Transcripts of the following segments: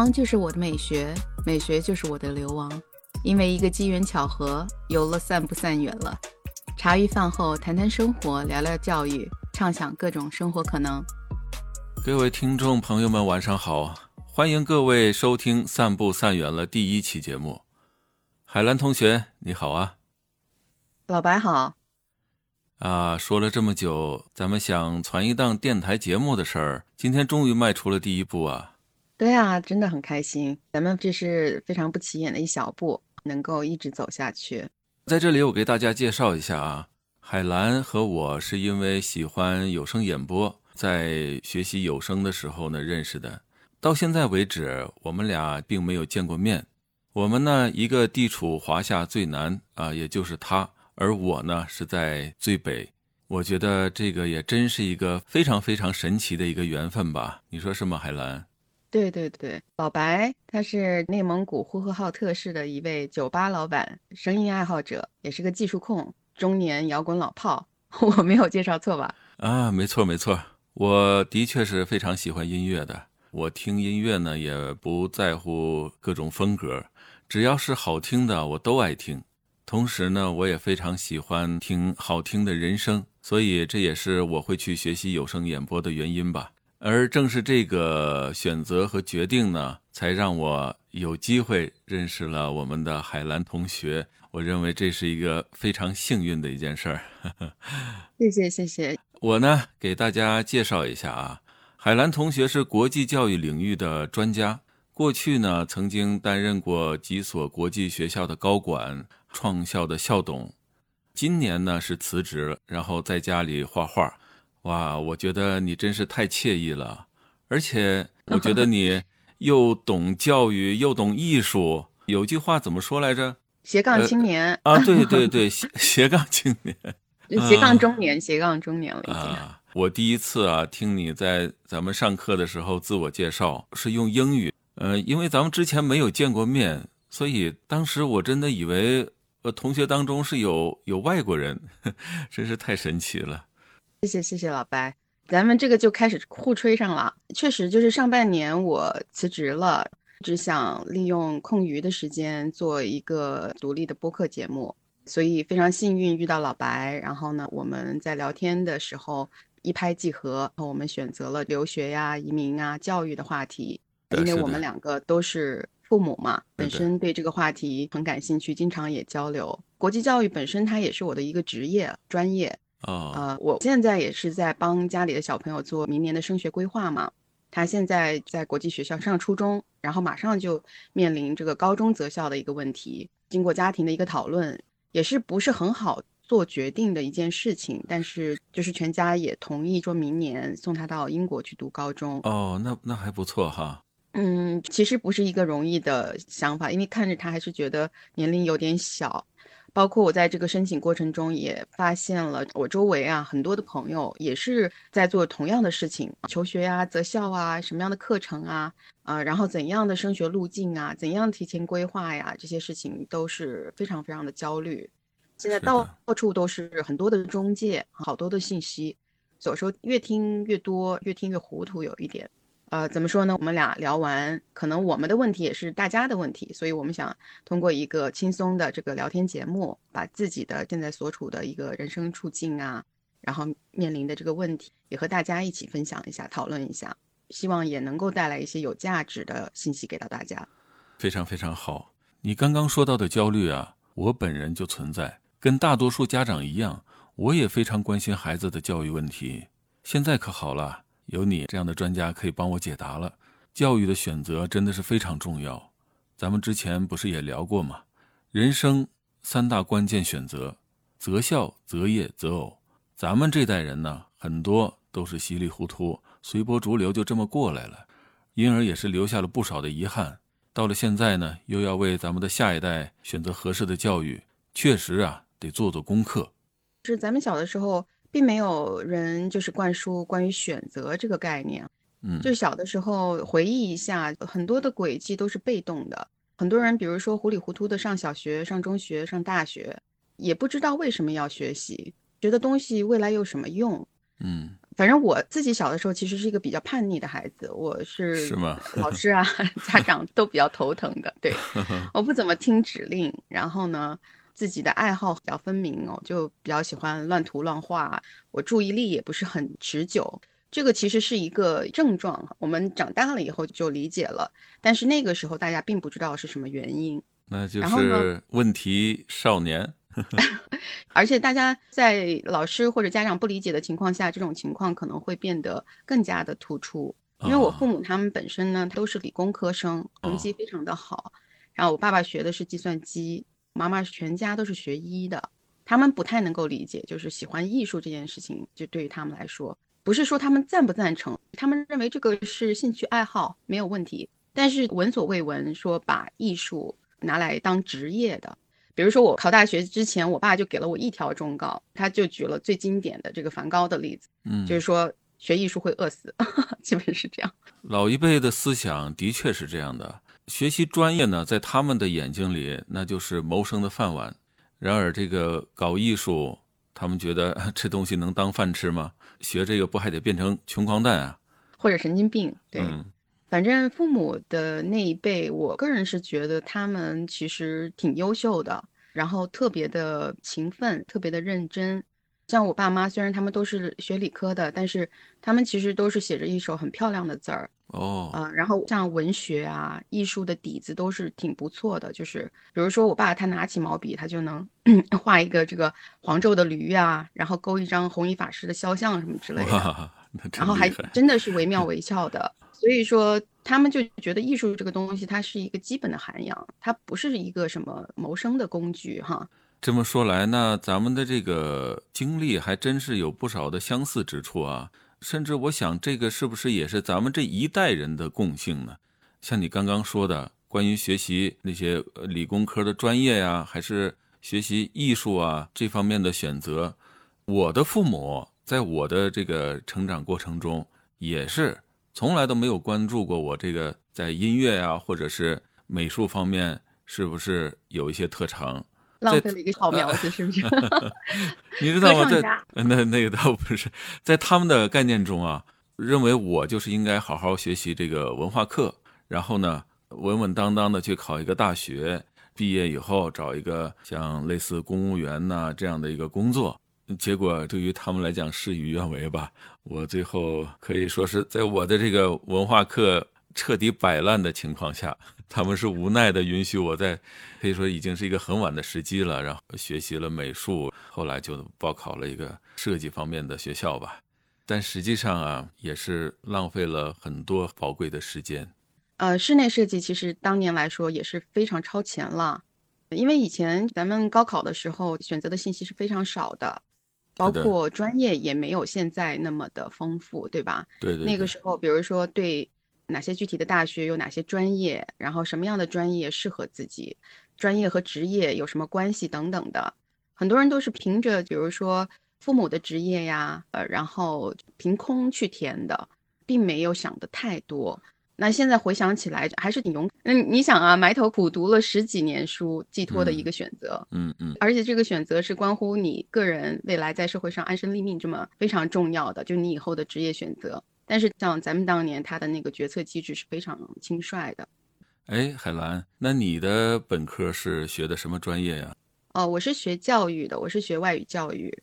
流亡就是我的美学，美学就是我的流亡。因为一个机缘巧合，游了散不散远了。茶余饭后谈谈生活，聊聊教育，畅想各种生活可能。各位听众朋友们，晚上好，欢迎各位收听《散步散远了》第一期节目。海兰同学，你好啊！老白好。啊，说了这么久，咱们想传一档电台节目的事儿，今天终于迈出了第一步啊！对啊，真的很开心。咱们这是非常不起眼的一小步，能够一直走下去。在这里，我给大家介绍一下啊，海兰和我是因为喜欢有声演播，在学习有声的时候呢认识的。到现在为止，我们俩并没有见过面。我们呢，一个地处华夏最南啊，也就是他。而我呢是在最北，我觉得这个也真是一个非常非常神奇的一个缘分吧？你说是吗，海兰？对对对，老白他是内蒙古呼和浩特市的一位酒吧老板，声音爱好者，也是个技术控，中年摇滚老炮。我没有介绍错吧？啊，没错没错，我的确是非常喜欢音乐的。我听音乐呢，也不在乎各种风格，只要是好听的，我都爱听。同时呢，我也非常喜欢听好听的人声，所以这也是我会去学习有声演播的原因吧。而正是这个选择和决定呢，才让我有机会认识了我们的海兰同学。我认为这是一个非常幸运的一件事儿。谢谢谢谢。我呢，给大家介绍一下啊，海兰同学是国际教育领域的专家，过去呢曾经担任过几所国际学校的高管。创校的校董，今年呢是辞职，然后在家里画画。哇，我觉得你真是太惬意了，而且 我觉得你又懂教育又懂艺术。有句话怎么说来着？斜杠青年啊，对对 对，斜斜杠青年，斜杠中年，斜杠中年了已经。我第一次啊听你在咱们上课的时候自我介绍是用英语，呃，因为咱们之前没有见过面，所以当时我真的以为。呃，同学当中是有有外国人，真是太神奇了。谢谢谢谢老白，咱们这个就开始互吹上了。确实，就是上半年我辞职了，只想利用空余的时间做一个独立的播客节目，所以非常幸运遇到老白。然后呢，我们在聊天的时候一拍即合，我们选择了留学呀、移民啊、教育的话题，因为我们两个都是。父母嘛，本身对这个话题很感兴趣，经常也交流。国际教育本身它也是我的一个职业专业啊。呃，我现在也是在帮家里的小朋友做明年的升学规划嘛。他现在在国际学校上初中，然后马上就面临这个高中择校的一个问题。经过家庭的一个讨论，也是不是很好做决定的一件事情。但是就是全家也同意，说明年送他到英国去读高中。哦，那那还不错哈。嗯，其实不是一个容易的想法，因为看着他还是觉得年龄有点小。包括我在这个申请过程中也发现了，我周围啊很多的朋友也是在做同样的事情，求学呀、择校啊、什么样的课程啊，啊，然后怎样的升学路径啊、怎样提前规划呀，这些事情都是非常非常的焦虑。现在到处都是很多的中介，好多的信息，所以说越听越多，越听越糊涂，有一点。呃，怎么说呢？我们俩聊完，可能我们的问题也是大家的问题，所以我们想通过一个轻松的这个聊天节目，把自己的现在所处的一个人生处境啊，然后面临的这个问题，也和大家一起分享一下，讨论一下，希望也能够带来一些有价值的信息给到大家。非常非常好，你刚刚说到的焦虑啊，我本人就存在，跟大多数家长一样，我也非常关心孩子的教育问题。现在可好了。有你这样的专家可以帮我解答了。教育的选择真的是非常重要。咱们之前不是也聊过吗？人生三大关键选择：择校、择业、择偶。咱们这代人呢，很多都是稀里糊涂、随波逐流，就这么过来了，因而也是留下了不少的遗憾。到了现在呢，又要为咱们的下一代选择合适的教育，确实啊，得做做功课。是咱们小的时候。并没有人就是灌输关于选择这个概念，嗯，就小的时候回忆一下，很多的轨迹都是被动的。很多人，比如说糊里糊涂的上小学、上中学、上大学，也不知道为什么要学习，觉得东西未来有什么用，嗯，反正我自己小的时候其实是一个比较叛逆的孩子，我是是吗？老师啊、家长都比较头疼的。对，我不怎么听指令，然后呢，自己的爱好比较分明哦，就比较喜欢乱涂乱画，我注意力也不是很持久。这个其实是一个症状，我们长大了以后就理解了，但是那个时候大家并不知道是什么原因。那就是问题少年。而且大家在老师或者家长不理解的情况下，这种情况可能会变得更加的突出。因为我父母他们本身呢都是理工科生，成绩非常的好。然后我爸爸学的是计算机，妈妈全家都是学医的。他们不太能够理解，就是喜欢艺术这件事情，就对于他们来说，不是说他们赞不赞成，他们认为这个是兴趣爱好没有问题。但是闻所未闻说把艺术拿来当职业的。比如说我考大学之前，我爸就给了我一条忠告，他就举了最经典的这个梵高的例子，嗯，就是说学艺术会饿死，基本是这样。老一辈的思想的确是这样的，学习专业呢，在他们的眼睛里那就是谋生的饭碗。然而这个搞艺术，他们觉得 这东西能当饭吃吗？学这个不还得变成穷光蛋啊，或者神经病？对。反正父母的那一辈，我个人是觉得他们其实挺优秀的，然后特别的勤奋，特别的认真。像我爸妈，虽然他们都是学理科的，但是他们其实都是写着一手很漂亮的字儿哦。啊，然后像文学啊、艺术的底子都是挺不错的。就是比如说，我爸他拿起毛笔，他就能 画一个这个黄胄的驴啊，然后勾一张弘一法师的肖像什么之类的，然后还真的是惟妙 惟肖的。所以说，他们就觉得艺术这个东西，它是一个基本的涵养，它不是一个什么谋生的工具，哈。这么说来，那咱们的这个经历还真是有不少的相似之处啊。甚至我想，这个是不是也是咱们这一代人的共性呢？像你刚刚说的，关于学习那些理工科的专业呀，还是学习艺术啊这方面的选择，我的父母在我的这个成长过程中也是。从来都没有关注过我这个在音乐啊，或者是美术方面是不是有一些特长，浪费了一个好苗子，是不是？你知道吗？在那那个倒不是，在他们的概念中啊，认为我就是应该好好学习这个文化课，然后呢，稳稳当当的去考一个大学，毕业以后找一个像类似公务员呐这样的一个工作。结果对于他们来讲事与愿违吧。我最后可以说是在我的这个文化课彻底摆烂的情况下，他们是无奈的允许我在，可以说已经是一个很晚的时机了，然后学习了美术，后来就报考了一个设计方面的学校吧。但实际上啊，也是浪费了很多宝贵的时间。呃，室内设计其实当年来说也是非常超前了，因为以前咱们高考的时候选择的信息是非常少的。包括专业也没有现在那么的丰富，对吧？对对。那个时候，比如说对哪些具体的大学有哪些专业，然后什么样的专业适合自己，专业和职业有什么关系等等的，很多人都是凭着比如说父母的职业呀，呃，然后凭空去填的，并没有想的太多。那现在回想起来还是挺勇，那，你想啊，埋头苦读了十几年书，寄托的一个选择，嗯嗯，而且这个选择是关乎你个人未来在社会上安身立命这么非常重要的，就你以后的职业选择。但是像咱们当年他的那个决策机制是非常轻率的。哎，海兰，那你的本科是学的什么专业呀？哦，我是学教育的，我是学外语教育。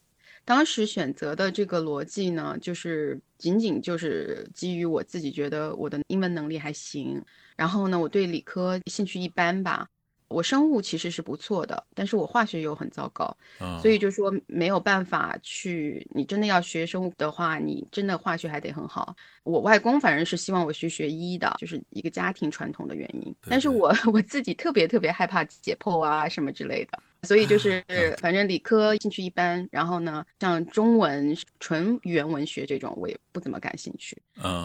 当时选择的这个逻辑呢，就是仅仅就是基于我自己觉得我的英文能力还行，然后呢，我对理科兴趣一般吧。我生物其实是不错的，但是我化学又很糟糕，所以就说没有办法去。你真的要学生物的话，你真的化学还得很好。我外公反正是希望我去学医的，就是一个家庭传统的原因。但是我我自己特别特别害怕解剖啊什么之类的。所以就是，反正理科兴趣一般，然后呢，像中文纯语言文学这种，我也不怎么感兴趣。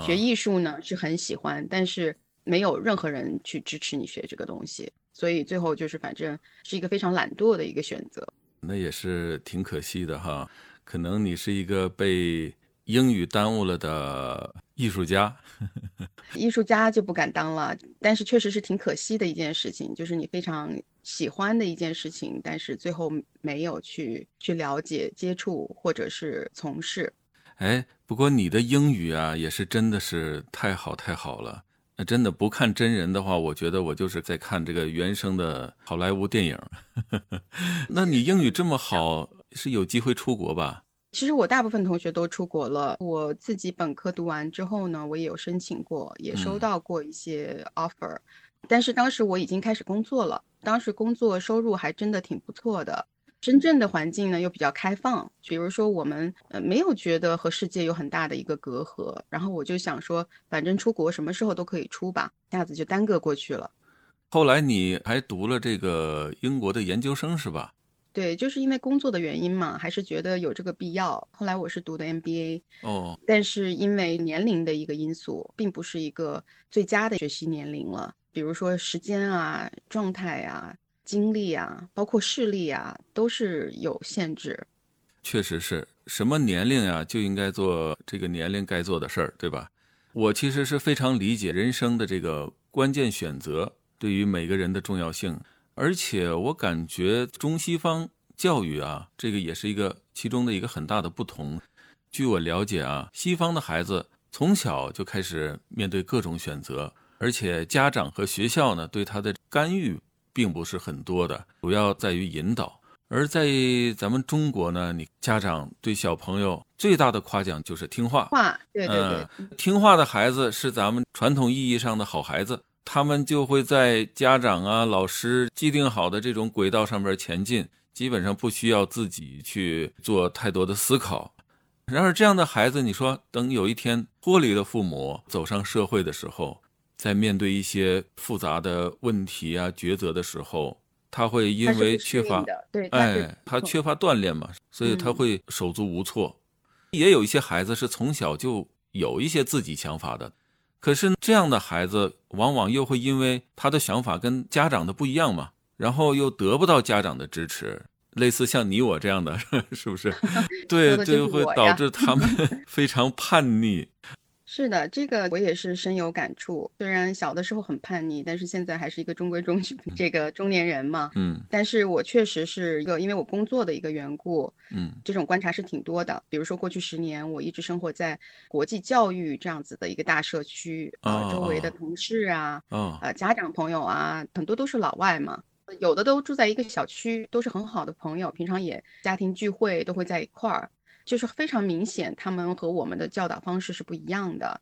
学艺术呢是很喜欢，但是没有任何人去支持你学这个东西，所以最后就是，反正是一个非常懒惰的一个选择。那也是挺可惜的哈，可能你是一个被英语耽误了的艺术家。艺术家就不敢当了，但是确实是挺可惜的一件事情，就是你非常喜欢的一件事情，但是最后没有去去了解、接触或者是从事。哎，不过你的英语啊，也是真的是太好太好了。那真的不看真人的话，我觉得我就是在看这个原声的好莱坞电影。那你英语这么好，是有机会出国吧？其实我大部分同学都出国了。我自己本科读完之后呢，我也有申请过，也收到过一些 offer，但是当时我已经开始工作了，当时工作收入还真的挺不错的。深圳的环境呢又比较开放，比如说我们呃没有觉得和世界有很大的一个隔阂，然后我就想说，反正出国什么时候都可以出吧，一下子就耽搁过去了。后来你还读了这个英国的研究生是吧？对，就是因为工作的原因嘛，还是觉得有这个必要。后来我是读的 MBA，哦，但是因为年龄的一个因素，并不是一个最佳的学习年龄了，比如说时间啊、状态啊。精力啊，包括视力啊，都是有限制。确实是什么年龄啊，就应该做这个年龄该做的事儿，对吧？我其实是非常理解人生的这个关键选择对于每个人的重要性，而且我感觉中西方教育啊，这个也是一个其中的一个很大的不同。据我了解啊，西方的孩子从小就开始面对各种选择，而且家长和学校呢对他的干预。并不是很多的，主要在于引导。而在咱们中国呢，你家长对小朋友最大的夸奖就是听话。话，对对对，听话的孩子是咱们传统意义上的好孩子，他们就会在家长啊、老师既定好的这种轨道上面前进，基本上不需要自己去做太多的思考。然而，这样的孩子，你说等有一天脱离了父母，走上社会的时候。在面对一些复杂的问题啊抉择的时候，他会因为缺乏，对，哎，他缺乏锻炼嘛，所以他会手足无措。也有一些孩子是从小就有一些自己想法的，可是这样的孩子往往又会因为他的想法跟家长的不一样嘛，然后又得不到家长的支持，类似像你我这样的，是不是？对，就会导致他们 非常叛逆。是的，这个我也是深有感触。虽然小的时候很叛逆，但是现在还是一个中规中矩这个中年人嘛。嗯，但是我确实是一个因为我工作的一个缘故，嗯，这种观察是挺多的。比如说过去十年，我一直生活在国际教育这样子的一个大社区，啊，周围的同事啊，啊，家长朋友啊，很多都是老外嘛，有的都住在一个小区，都是很好的朋友，平常也家庭聚会都会在一块儿。就是非常明显，他们和我们的教导方式是不一样的。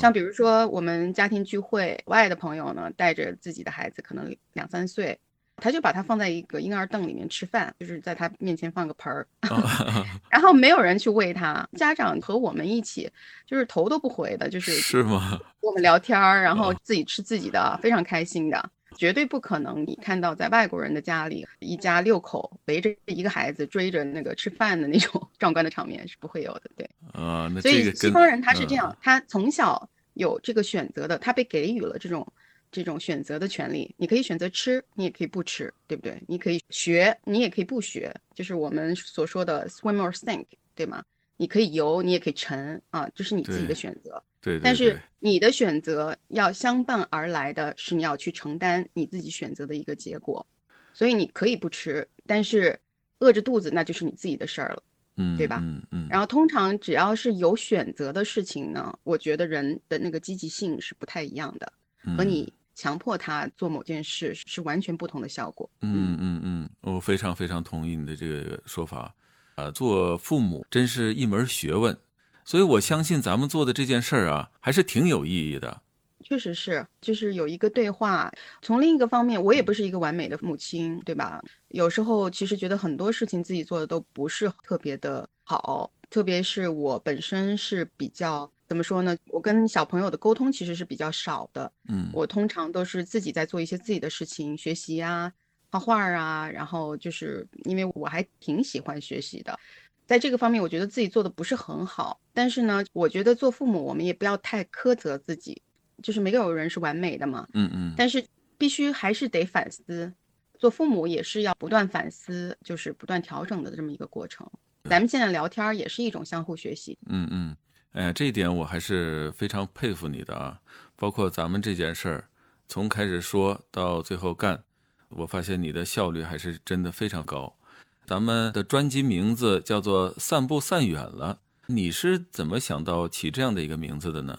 像比如说我们家庭聚会，外的朋友呢带着自己的孩子，可能两三岁，他就把他放在一个婴儿凳里面吃饭，就是在他面前放个盆儿，然后没有人去喂他。家长和我们一起，就是头都不回的，就是是吗？我们聊天儿，然后自己吃自己的，非常开心的。绝对不可能，你看到在外国人的家里，一家六口围着一个孩子追着那个吃饭的那种 壮观的场面是不会有的，对。啊，那所以西方人他是这样，他从小有这个选择的，他被给予了这种这种选择的权利。你可以选择吃，你也可以不吃，对不对？你可以学，你也可以不学，就是我们所说的 swim or sink，对吗？你可以游，你也可以沉啊，这是你自己的选择。对，但是你的选择要相伴而来的是你要去承担你自己选择的一个结果，所以你可以不吃，但是饿着肚子那就是你自己的事儿了，嗯，对吧？嗯嗯。然后通常只要是有选择的事情呢，我觉得人的那个积极性是不太一样的，和你强迫他做某件事是完全不同的效果。嗯嗯嗯，我非常非常同意你的这个说法，啊，做父母真是一门学问。所以，我相信咱们做的这件事儿啊，还是挺有意义的。确实是，就是有一个对话。从另一个方面，我也不是一个完美的母亲，对吧？有时候其实觉得很多事情自己做的都不是特别的好，特别是我本身是比较怎么说呢？我跟小朋友的沟通其实是比较少的。嗯，我通常都是自己在做一些自己的事情，学习啊，画画啊，然后就是因为我还挺喜欢学习的。在这个方面，我觉得自己做的不是很好。但是呢，我觉得做父母，我们也不要太苛责自己，就是没有人是完美的嘛。嗯嗯。但是必须还是得反思，做父母也是要不断反思，就是不断调整的这么一个过程。咱们现在聊天也是一种相互学习。嗯嗯。哎，这一点我还是非常佩服你的啊。包括咱们这件事儿，从开始说到最后干，我发现你的效率还是真的非常高。咱们的专辑名字叫做《散步散远了》，你是怎么想到起这样的一个名字的呢？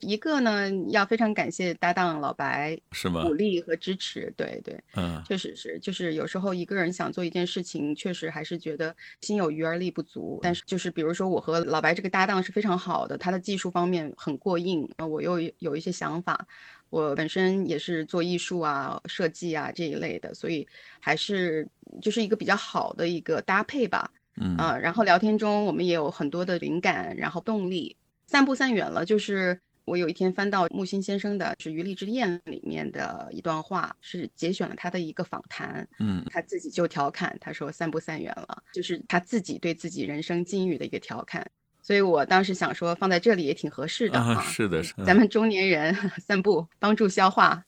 一个呢，要非常感谢搭档老白是吗鼓？励和支持，对对，嗯确实是，就是有时候一个人想做一件事情，确实还是觉得心有余而力不足。但是就是比如说我和老白这个搭档是非常好的，他的技术方面很过硬，呃我又有一些想法，我本身也是做艺术啊、设计啊这一类的，所以还是就是一个比较好的一个搭配吧。嗯啊，然后聊天中我们也有很多的灵感，然后动力。散步散远了，就是我有一天翻到木心先生的是《余力之恋》里面的一段话，是节选了他的一个访谈，嗯他自己就调侃，他说散步散远了，就是他自己对自己人生境遇的一个调侃。所以我当时想说，放在这里也挺合适的啊，啊。是的，是的。咱们中年人 散步帮助消化，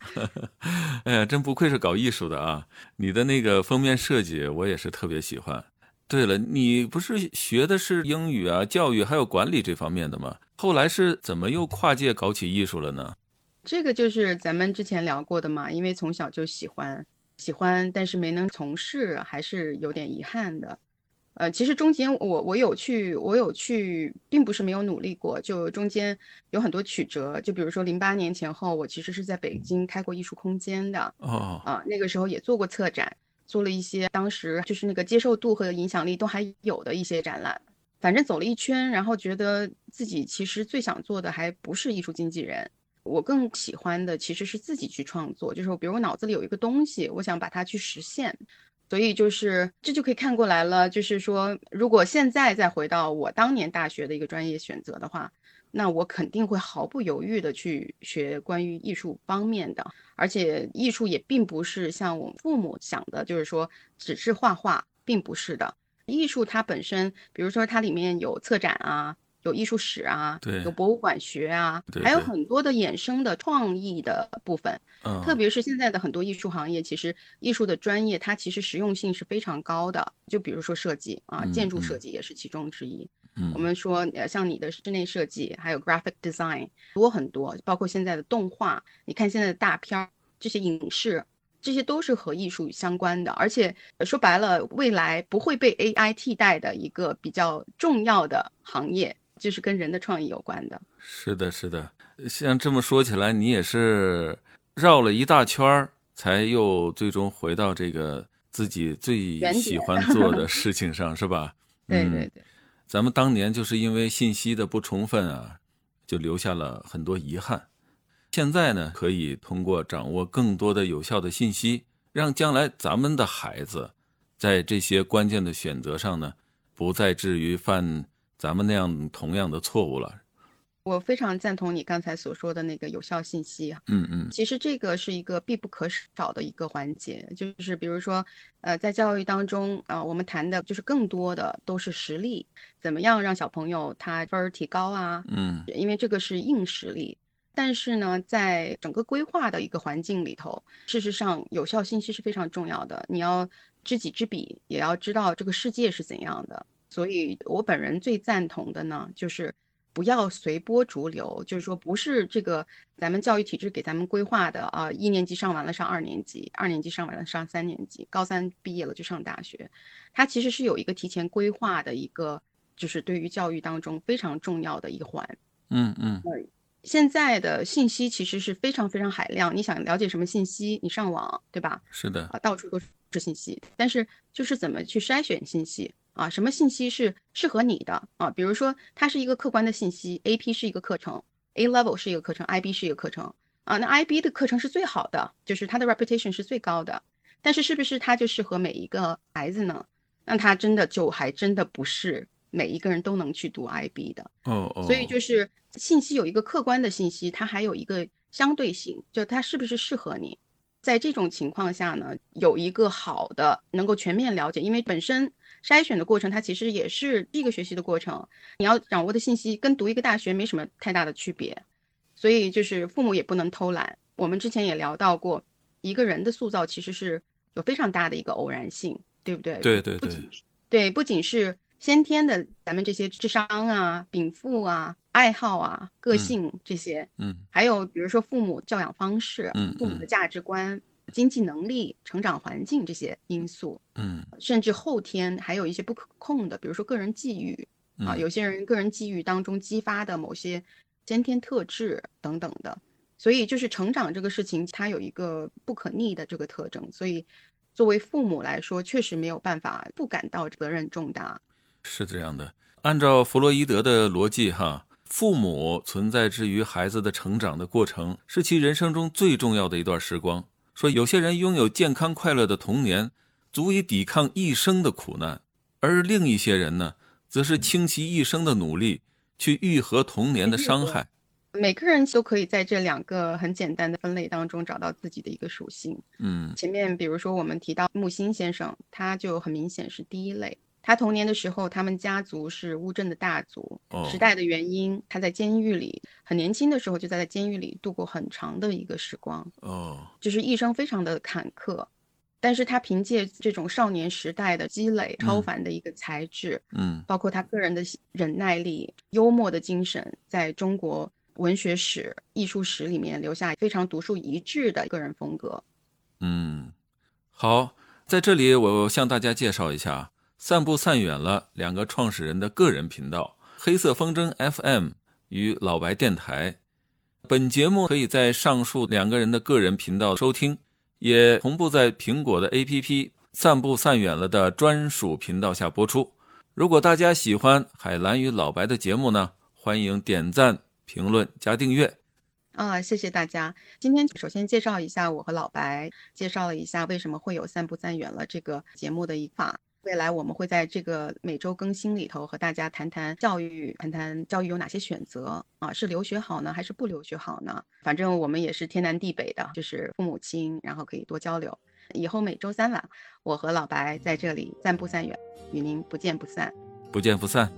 哎呀，真不愧是搞艺术的啊！你的那个封面设计，我也是特别喜欢。对了，你不是学的是英语啊、教育还有管理这方面的吗？后来是怎么又跨界搞起艺术了呢？这个就是咱们之前聊过的嘛，因为从小就喜欢，喜欢，但是没能从事，还是有点遗憾的。呃，其实中间我我有去，我有去，并不是没有努力过，就中间有很多曲折。就比如说零八年前后，我其实是在北京开过艺术空间的，哦，啊，那个时候也做过策展，做了一些当时就是那个接受度和影响力都还有的一些展览。反正走了一圈，然后觉得自己其实最想做的还不是艺术经纪人，我更喜欢的其实是自己去创作，就是比如我脑子里有一个东西，我想把它去实现。所以就是这就可以看过来了，就是说，如果现在再回到我当年大学的一个专业选择的话，那我肯定会毫不犹豫的去学关于艺术方面的，而且艺术也并不是像我父母想的，就是说只是画画，并不是的。艺术它本身，比如说它里面有策展啊，有艺术史啊，对有博物馆学啊，对对还有很多的衍生的创意的部分。嗯，特别是现在的很多艺术行业，其实艺术的专业它其实实用性是非常高的。就比如说设计啊，嗯建筑嗯设计也是其中之一。嗯我们说，呃，像你的室内设计，还有 graphic design 多很多，包括现在的动画，你看现在的大片儿，这些影视，这些都是和艺术相关的。而且呃说白了，未来不会被 AI 替代的一个比较重要的行业，就是跟人的创意有关的。是的，是的。像这么说起来，你也是绕了一大圈儿，才又最终回到这个自己最喜欢做的事情上，是吧？嗯对对对。咱们当年就是因为信息的不充分啊，就留下了很多遗憾。现在呢，可以通过掌握更多的有效的信息，让将来咱们的孩子在这些关键的选择上呢，不再至于犯咱们那样同样的错误了。我非常赞同你刚才所说的那个有效信息啊。嗯嗯其实这个是一个必不可少的一个环节，就是比如说，呃，在教育当中啊、我们谈的就是更多的都是实力，怎么样让小朋友他分儿提高啊？嗯因为这个是硬实力。但是呢，在整个规划的一个环境里头，事实上有效信息是非常重要的。你要知己知彼，也要知道这个世界是怎样的。所以我本人最赞同的呢，就是不要随波逐流，就是说不是这个咱们教育体制给咱们规划的啊，一年级上完了上二年级，二年级上完了上三年级，高三毕业了就上大学，它其实是有一个提前规划的一个，就是对于教育当中非常重要的一环。嗯嗯现在的信息其实是非常非常海量，你想了解什么信息，你上网，对吧？是的，啊，到处都是信息，但是就是怎么去筛选信息啊？什么信息是适合你的啊？比如说，它是一个客观的信息，AP 是一个课程，A level 是一个课程，IB 是一个课程啊。那 IB 的课程是最好的，就是它的 reputation 是最高的，但是是不是它就适合每一个孩子呢？那它真的就还真的不是每一个人都能去读 IB 的。哦哦，所以就是信息有一个客观的信息，它还有一个相对性，就它是不是适合你。在这种情况下呢，有一个好的能够全面了解，因为本身筛选的过程它其实也是一个学习的过程，你要掌握的信息跟读一个大学没什么太大的区别，所以就是父母也不能偷懒。我们之前也聊到过，一个人的塑造其实是有非常大的一个偶然性，对不对？对对对不仅是对，不仅是先天的咱们这些智商啊、禀赋啊、爱好啊、个嗯性这些，嗯还有比如说父母教养方式、嗯父母的价值观、经济能力、成长环境这些因素，嗯甚至后天还有一些不可控的，比如说个人际遇，啊，嗯有些人个人际遇当中激发的某些先天特质等等的，所以就是成长这个事情，它有一个不可逆的这个特征，所以作为父母来说，确实没有办法不感到责任重大。是这样的。按照弗洛伊德的逻辑，哈，父母存在之于孩子的成长的过程，是其人生中最重要的一段时光。说有些人拥有健康快乐的童年，足以抵抗一生的苦难，而另一些人呢，则是倾其一生的努力去愈合童年的伤害。每个人都可以在这两个很简单的分类当中找到自己的一个属性。嗯前面比如说我们提到木心先生，他就很明显是第一类。他童年的时候，他们家族是乌镇的大族，哦时代的原因，他在监狱里很年轻的时候就在监狱里度过很长的一个时光，哦就是一生非常的坎坷。但是他凭借这种少年时代的积累，超凡的一个才智，嗯包括他个人的忍耐力、幽默的精神，在中国文学史、艺术史里面留下非常独树一帜的个人风格。嗯，好，在这里我向大家介绍一下“散步散远了”两个创始人的个人频道：黑色风筝 FM 与老白电台。本节目可以在上述两个人的个人频道收听，也同步在苹果的 APP“ 散步散远了”的专属频道下播出。如果大家喜欢海蓝与老白的节目呢，欢迎点赞、评论、加订阅。啊，谢谢大家。今天首先介绍一下我和老白，介绍了一下为什么会有“散步散远了”这个节目的一法。未来我们会在这个每周更新里头和大家谈谈教育，谈谈教育有哪些选择啊？是留学好呢，还是不留学好呢？反正我们也是天南地北的，就是父母亲，然后可以多交流。以后每周三晚，我和老白在这里散步散远，与您不见不散。不见不散。